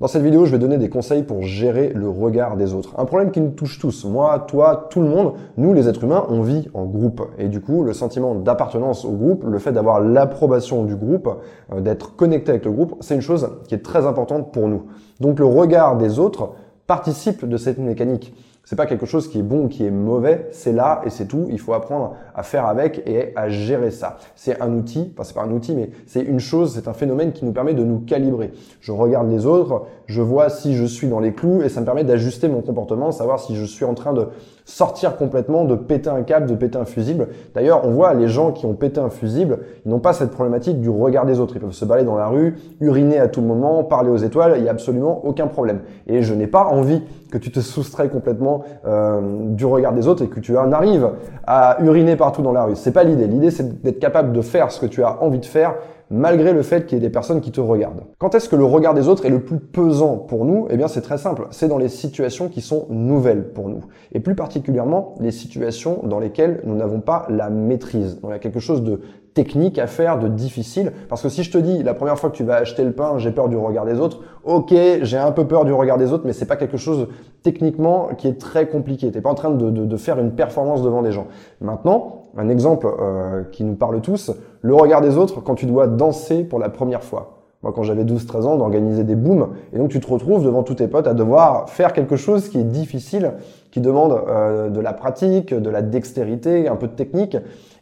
Dans cette vidéo, je vais donner des conseils pour gérer le regard des autres. Un problème qui nous touche tous. Moi, toi, tout le monde. Nous, les êtres humains, on vit en groupe. Et du coup, le sentiment d'appartenance au groupe, le fait d'avoir l'approbation du groupe, euh, d'être connecté avec le groupe, c'est une chose qui est très importante pour nous. Donc le regard des autres participe de cette mécanique. C'est pas quelque chose qui est bon ou qui est mauvais, c'est là et c'est tout. Il faut apprendre à faire avec et à gérer ça. C'est un outil, enfin c'est pas un outil, mais c'est une chose, c'est un phénomène qui nous permet de nous calibrer. Je regarde les autres, je vois si je suis dans les clous et ça me permet d'ajuster mon comportement, savoir si je suis en train de sortir complètement, de péter un câble, de péter un fusible. D'ailleurs, on voit les gens qui ont pété un fusible, ils n'ont pas cette problématique du regard des autres. Ils peuvent se balader dans la rue, uriner à tout moment, parler aux étoiles, il n'y a absolument aucun problème. Et je n'ai pas envie que tu te soustrais complètement euh, du regard des autres et que tu en arrives à uriner partout dans la rue. C'est pas l'idée. L'idée, c'est d'être capable de faire ce que tu as envie de faire malgré le fait qu'il y ait des personnes qui te regardent. Quand est-ce que le regard des autres est le plus pesant pour nous? Eh bien, c'est très simple. C'est dans les situations qui sont nouvelles pour nous. Et plus particulièrement, les situations dans lesquelles nous n'avons pas la maîtrise. Donc, il y a quelque chose de technique à faire, de difficile. Parce que si je te dis la première fois que tu vas acheter le pain, j'ai peur du regard des autres, ok, j'ai un peu peur du regard des autres, mais c'est pas quelque chose techniquement qui est très compliqué. T'es pas en train de, faire une performance devant des gens. Maintenant, un exemple euh, qui nous parle tous, le regard des autres quand tu dois danser pour la première fois. Moi, quand j'avais 12-13 ans, d'organiser des booms, et donc tu te retrouves devant tous tes potes à devoir faire quelque chose qui est difficile, qui demande euh, de la pratique, de la dextérité, un peu de technique,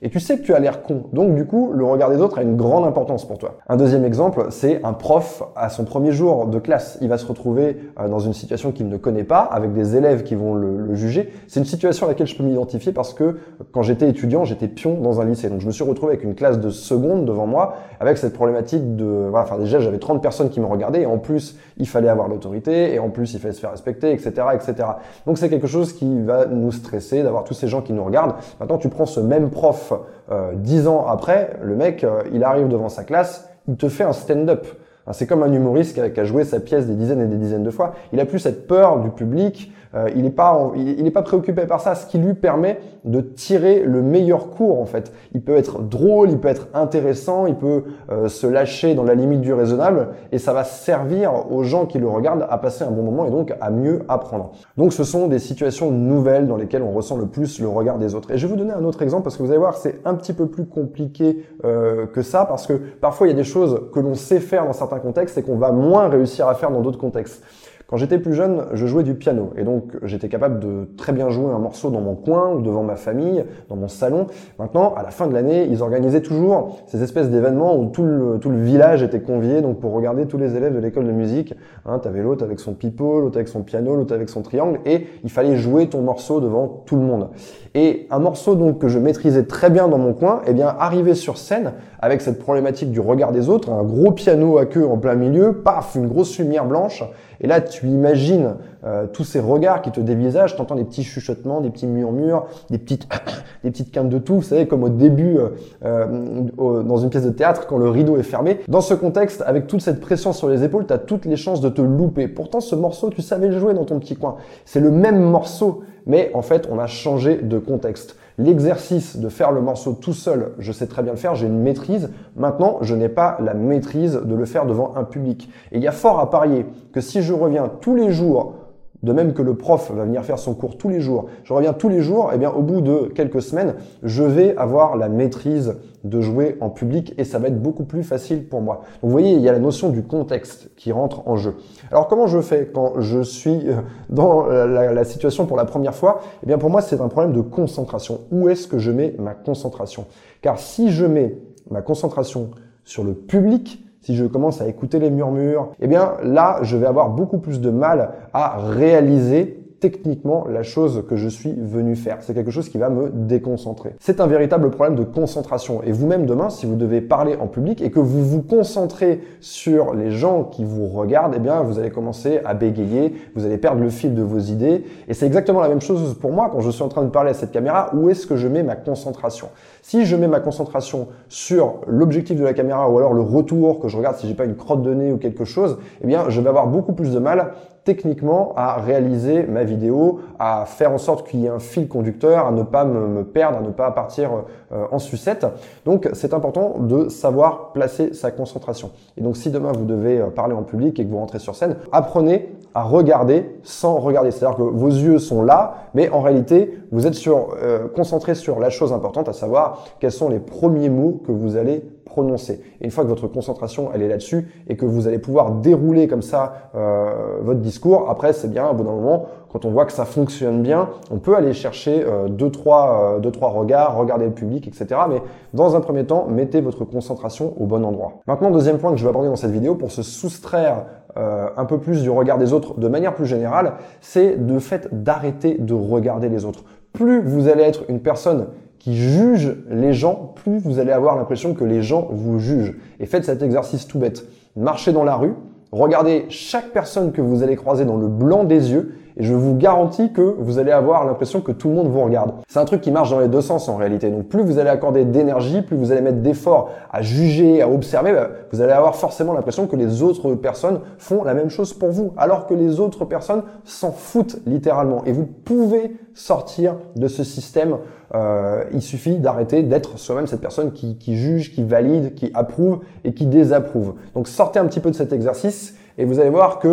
et tu sais que tu as l'air con. Donc du coup, le regard des autres a une grande importance pour toi. Un deuxième exemple, c'est un prof à son premier jour de classe. Il va se retrouver euh, dans une situation qu'il ne connaît pas, avec des élèves qui vont le, juger. C'est une situation à laquelle je peux m'identifier parce que quand j'étais étudiant, j'étais pion dans un lycée. Donc je me suis retrouvé avec une classe de seconde devant moi, avec cette problématique de... Voilà, enfin déjà, j'avais 30 personnes qui me regardaient, et en plus, il fallait avoir l'autorité, et en plus, il fallait se faire respecter, etc. etc. Donc c'est quelque chose qui va nous stresser, d'avoir tous ces gens qui nous regardent. Maintenant, tu prends ce même prof euh, dix ans après, le mec, euh, il arrive devant sa classe, il te fait un stand-up. C'est comme un humoriste qui a, joué sa pièce des dizaines et des dizaines de fois. Il a plus cette peur du public. Euh, il n'est pas, il, n'est pas préoccupé par ça. Ce qui lui permet de tirer le meilleur cours en fait. Il peut être drôle, il peut être intéressant, il peut euh, se lâcher dans la limite du raisonnable, et ça va servir aux gens qui le regardent à passer un bon moment et donc à mieux apprendre. Donc ce sont des situations nouvelles dans lesquelles on ressent le plus le regard des autres. Et je vais vous donner un autre exemple parce que vous allez voir, c'est un petit peu plus compliqué euh, que ça parce que parfois il y a des choses que l'on sait faire dans certains contextes et qu'on va moins réussir à faire dans d'autres contextes. Quand j'étais plus jeune, je jouais du piano et donc j'étais capable de très bien jouer un morceau dans mon coin ou devant ma famille, dans mon salon. Maintenant, à la fin de l'année, ils organisaient toujours ces espèces d'événements où tout le, tout le village était convié donc pour regarder tous les élèves de l'école de musique. Hein, T'avais l'autre avec son pipeau, l'autre avec son piano, l'autre avec son triangle et il fallait jouer ton morceau devant tout le monde. Et un morceau donc que je maîtrisais très bien dans mon coin, eh bien arrivé sur scène avec cette problématique du regard des autres, un gros piano à queue en plein milieu, paf, une grosse lumière blanche et là, imagines euh, tous ces regards qui te dévisagent, tu entends des petits chuchotements, des petits murmures, des petites, des petites quintes de tout, vous savez, comme au début euh, euh, dans une pièce de théâtre quand le rideau est fermé. Dans ce contexte, avec toute cette pression sur les épaules, tu as toutes les chances de te louper. Pourtant, ce morceau, tu savais le jouer dans ton petit coin. C'est le même morceau, mais en fait, on a changé de contexte. L'exercice de faire le morceau tout seul, je sais très bien le faire, j'ai une maîtrise. Maintenant, je n'ai pas la maîtrise de le faire devant un public. Et il y a fort à parier que si je reviens tous les jours de même que le prof va venir faire son cours tous les jours, je reviens tous les jours, et eh bien au bout de quelques semaines, je vais avoir la maîtrise de jouer en public et ça va être beaucoup plus facile pour moi. Vous voyez, il y a la notion du contexte qui rentre en jeu. Alors comment je fais quand je suis euh, dans la, la situation pour la première fois? Eh bien pour moi, c'est un problème de concentration. Où est-ce que je mets ma concentration? Car si je mets ma concentration sur le public, si je commence à écouter les murmures, eh bien là, je vais avoir beaucoup plus de mal à réaliser techniquement la chose que je suis venu faire. C'est quelque chose qui va me déconcentrer. C'est un véritable problème de concentration. Et vous-même demain, si vous devez parler en public et que vous vous concentrez sur les gens qui vous regardent, eh bien, vous allez commencer à bégayer, vous allez perdre le fil de vos idées. Et c'est exactement la même chose pour moi quand je suis en train de parler à cette caméra. Où est-ce que je mets ma concentration? Si je mets ma concentration sur l'objectif de la caméra ou alors le retour, que je regarde si j'ai pas une crotte de nez ou quelque chose, eh bien, je vais avoir beaucoup plus de mal techniquement à réaliser ma vidéo, à faire en sorte qu'il y ait un fil conducteur, à ne pas me, perdre, à ne pas partir euh, en sucette. Donc c'est important de savoir placer sa concentration. Et donc si demain vous devez euh, parler en public et que vous rentrez sur scène, apprenez à regarder sans regarder. C'est-à-dire que vos yeux sont là, mais en réalité, vous êtes sur, euh, concentré sur la chose importante, à savoir quels sont les premiers mots que vous allez prononcer. Et une fois que votre concentration elle est là-dessus et que vous allez pouvoir dérouler comme ça euh, votre discours, après c'est bien, au bout d'un moment, quand on voit que ça fonctionne bien, on peut aller chercher euh, deux, trois, euh, deux, trois regards, regarder le public, etc. Mais dans un premier temps, mettez votre concentration au bon endroit. Maintenant, deuxième point que je vais aborder dans cette vidéo pour se soustraire euh, un peu plus du regard des autres de manière plus générale, c'est le fait d'arrêter de regarder les autres. Plus vous allez être une personne qui juge les gens, plus vous allez avoir l'impression que les gens vous jugent. Et faites cet exercice tout bête. Marchez dans la rue, regardez chaque personne que vous allez croiser dans le blanc des yeux et je vous garantis que vous allez avoir l'impression que tout le monde vous regarde. C'est un truc qui marche dans les deux sens en réalité. Donc plus vous allez accorder d'énergie, plus vous allez mettre d'efforts à juger, à observer, bah, vous allez avoir forcément l'impression que les autres personnes font la même chose pour vous, alors que les autres personnes s'en foutent littéralement. Et vous pouvez sortir de ce système. Euh, il suffit d'arrêter d'être soi-même cette personne qui, qui juge, qui valide, qui approuve et qui désapprouve. Donc sortez un petit peu de cet exercice et vous allez voir que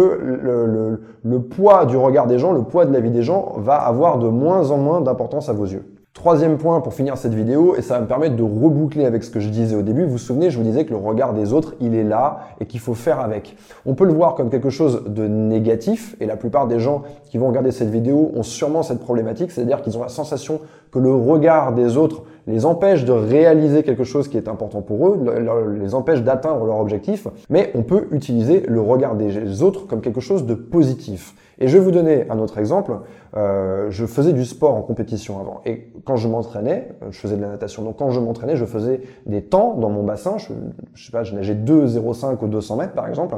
le, poids du regard des gens, le poids de la vie des gens va avoir de moins en moins d'importance à vos yeux. Troisième point pour finir cette vidéo, et ça va me permettre de reboucler avec ce que je disais au début. Vous vous souvenez, je vous disais que le regard des autres, il est là et qu'il faut faire avec. On peut le voir comme quelque chose de négatif, et la plupart des gens qui vont regarder cette vidéo ont sûrement cette problématique, c'est-à-dire qu'ils ont la sensation que le regard des autres les empêche de réaliser quelque chose qui est important pour eux, les empêche d'atteindre leur objectif, mais on peut utiliser le regard des autres comme quelque chose de positif. Et je vais vous donner un autre exemple. Euh, je faisais du sport en compétition avant. Et quand je m'entraînais, euh, je faisais de la natation. Donc quand je m'entraînais, je faisais des temps dans mon bassin. Je, je sais pas, je nageais 2,05 ou 200 mètres par exemple.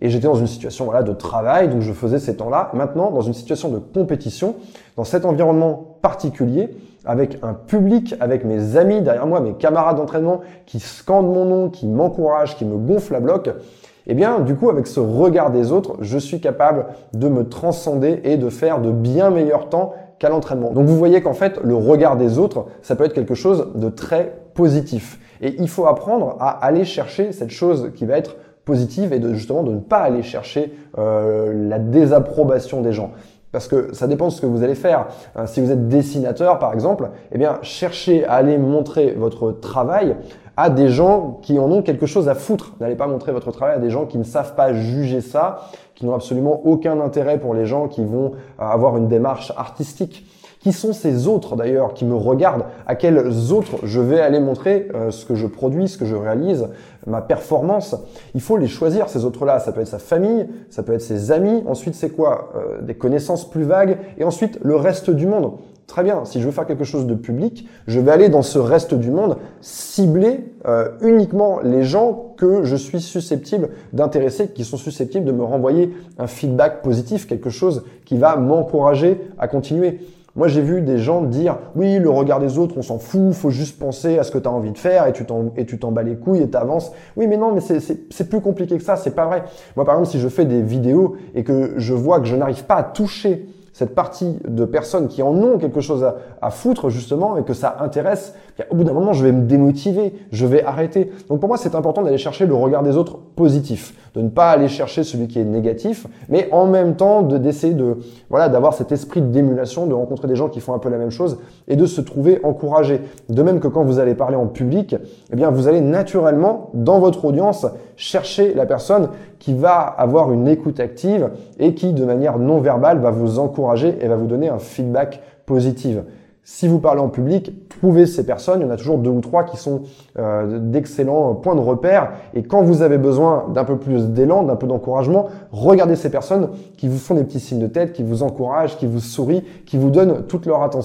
Et j'étais dans une situation voilà, de travail, donc je faisais ces temps-là. Maintenant, dans une situation de compétition, dans cet environnement particulier, avec un public, avec mes amis derrière moi, mes camarades d'entraînement qui scandent mon nom, qui m'encouragent, qui me gonflent à bloc, eh bien, du coup, avec ce regard des autres, je suis capable de me transcender et de faire de bien meilleurs temps qu'à l'entraînement. Donc vous voyez qu'en fait, le regard des autres, ça peut être quelque chose de très positif. Et il faut apprendre à aller chercher cette chose qui va être positive et de justement de ne pas aller chercher euh, la désapprobation des gens. Parce que ça dépend de ce que vous allez faire. Euh, si vous êtes dessinateur, par exemple, eh bien, cherchez à aller montrer votre travail à des gens qui en ont quelque chose à foutre. N'allez pas montrer votre travail à des gens qui ne savent pas juger ça, qui n'ont absolument aucun intérêt pour les gens qui vont euh, avoir une démarche artistique. Qui sont ces autres d'ailleurs qui me regardent À quels autres je vais aller montrer euh, ce que je produis, ce que je réalise, ma performance Il faut les choisir ces autres-là. Ça peut être sa famille, ça peut être ses amis. Ensuite, c'est quoi euh, Des connaissances plus vagues. Et ensuite, le reste du monde. Très bien, si je veux faire quelque chose de public, je vais aller dans ce reste du monde cibler euh, uniquement les gens que je suis susceptible d'intéresser, qui sont susceptibles de me renvoyer un feedback positif, quelque chose qui va m'encourager à continuer. Moi, j'ai vu des gens dire oui, le regard des autres, on s'en fout, faut juste penser à ce que tu as envie de faire et tu t'en et tu t'en bats les couilles et t'avances. Oui, mais non, mais c'est plus compliqué que ça, c'est pas vrai. Moi, par exemple, si je fais des vidéos et que je vois que je n'arrive pas à toucher cette partie de personnes qui en ont quelque chose à, à foutre justement et que ça intéresse, au bout d'un moment, je vais me démotiver, je vais arrêter. Donc pour moi, c'est important d'aller chercher le regard des autres positif, de ne pas aller chercher celui qui est négatif, mais en même temps de d'essayer de voilà d'avoir cet esprit d'émulation, de rencontrer des gens qui font un peu la même chose et de se trouver encouragé. De même que quand vous allez parler en public, eh bien vous allez naturellement dans votre audience chercher la personne qui va avoir une écoute active et qui de manière non verbale va vous encourager et va vous donner un feedback positif. Si vous parlez en public, trouvez ces personnes. Il y en a toujours deux ou trois qui sont euh, d'excellents points de repère. Et quand vous avez besoin d'un peu plus d'élan, d'un peu d'encouragement, regardez ces personnes qui vous font des petits signes de tête, qui vous encouragent, qui vous sourient, qui vous donnent toute leur attention.